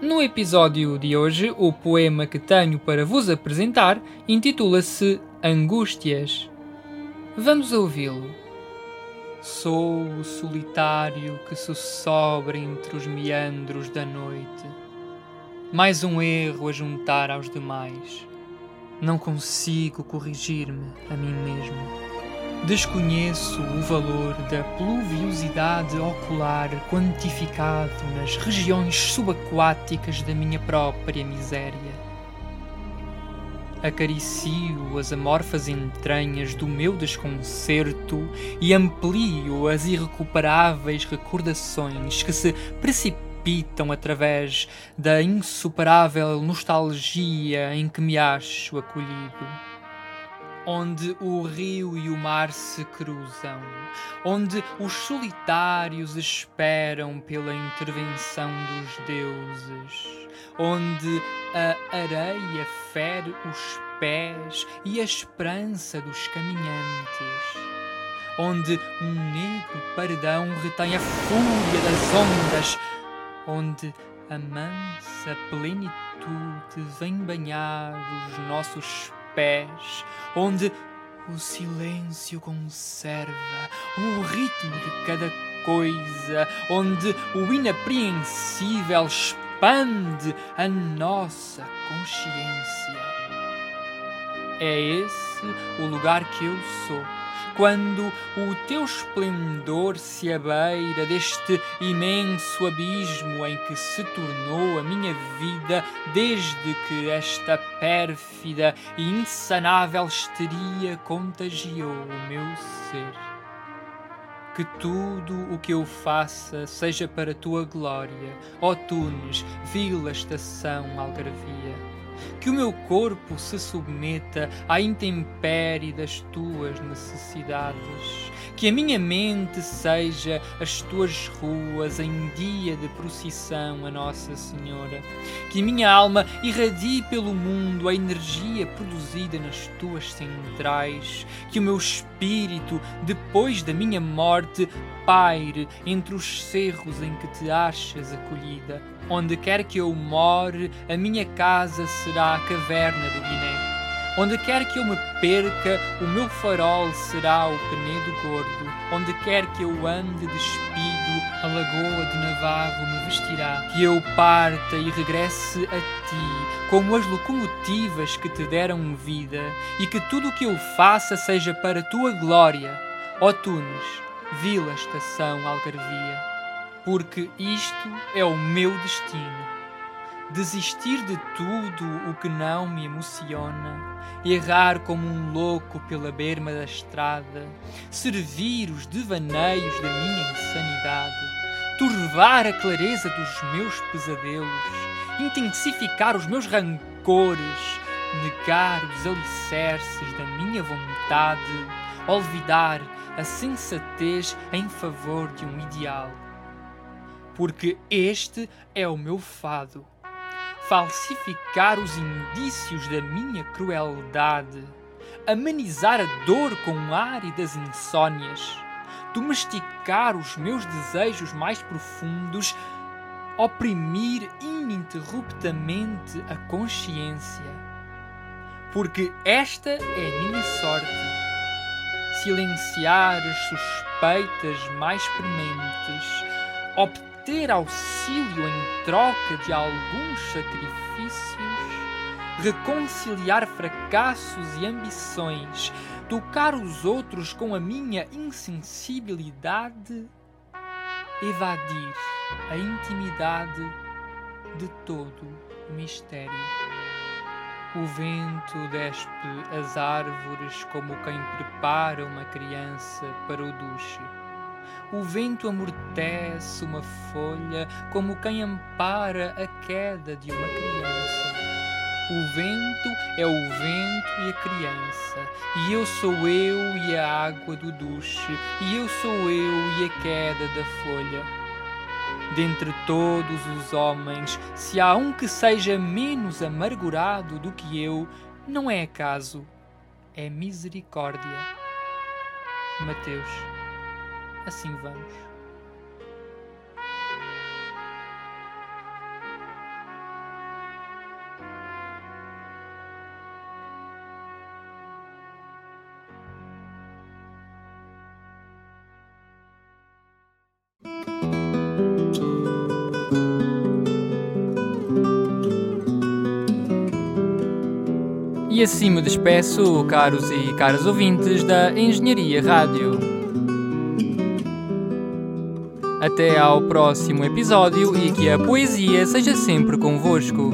No episódio de hoje, o poema que tenho para vos apresentar intitula-se Angústias. Vamos ouvi-lo. Sou o solitário que se sobra entre os meandros da noite. Mais um erro a juntar aos demais. Não consigo corrigir-me a mim mesmo. Desconheço o valor da pluviosidade ocular quantificado nas regiões subaquáticas da minha própria miséria. Acaricio as amorfas entranhas do meu desconcerto e amplio as irrecuperáveis recordações que se precipitam através da insuperável nostalgia em que me acho acolhido onde o rio e o mar se cruzam, onde os solitários esperam pela intervenção dos deuses, onde a areia fere os pés e a esperança dos caminhantes, onde um negro paredão retém a fúria das ondas, onde a mansa plenitude vem banhar os nossos pés, onde o silêncio conserva o ritmo de cada coisa, onde o inapreensível expande a nossa consciência. É esse o lugar que eu sou quando o teu esplendor se abeira deste imenso abismo em que se tornou a minha vida desde que esta pérfida e insanável histeria contagiou o meu ser. Que tudo o que eu faça seja para a tua glória, ó Tunes, Vila Estação Algarvia que o meu corpo se submeta à intempérie das tuas necessidades, que a minha mente seja as tuas ruas em dia de procissão a Nossa Senhora, que a minha alma irradie pelo mundo a energia produzida nas tuas centrais, que o meu espírito, depois da minha morte, paire entre os cerros em que te achas acolhida Onde quer que eu more, a minha casa será a caverna do Guiné. Onde quer que eu me perca, o meu farol será o Penedo Gordo. Onde quer que eu ande despido, a lagoa de Navarro me vestirá. Que eu parta e regresse a ti, como as locomotivas que te deram vida, e que tudo o que eu faça seja para tua glória. Ó Tunes, Vila Estação Algarvia porque isto é o meu destino. Desistir de tudo o que não me emociona, errar como um louco pela berma da estrada, servir os devaneios da minha insanidade, turvar a clareza dos meus pesadelos, intensificar os meus rancores, negar os alicerces da minha vontade, olvidar a sensatez em favor de um ideal porque este é o meu fado. Falsificar os indícios da minha crueldade, amenizar a dor com áridas insônias, domesticar os meus desejos mais profundos, oprimir ininterruptamente a consciência. Porque esta é a minha sorte. Silenciar as suspeitas mais prementes, ter auxílio em troca de alguns sacrifícios, reconciliar fracassos e ambições, tocar os outros com a minha insensibilidade, evadir a intimidade de todo o mistério. O vento despe as árvores como quem prepara uma criança para o duche o vento amortece uma folha como quem ampara a queda de uma criança. O vento é o vento e a criança, e eu sou eu e a água do duche, e eu sou eu e a queda da folha. Dentre todos os homens, se há um que seja menos amargurado do que eu, não é acaso, é misericórdia. Mateus. Assim vamos. E assim me despeço, caros e caras ouvintes da Engenharia Rádio. Até ao próximo episódio e que a poesia seja sempre convosco.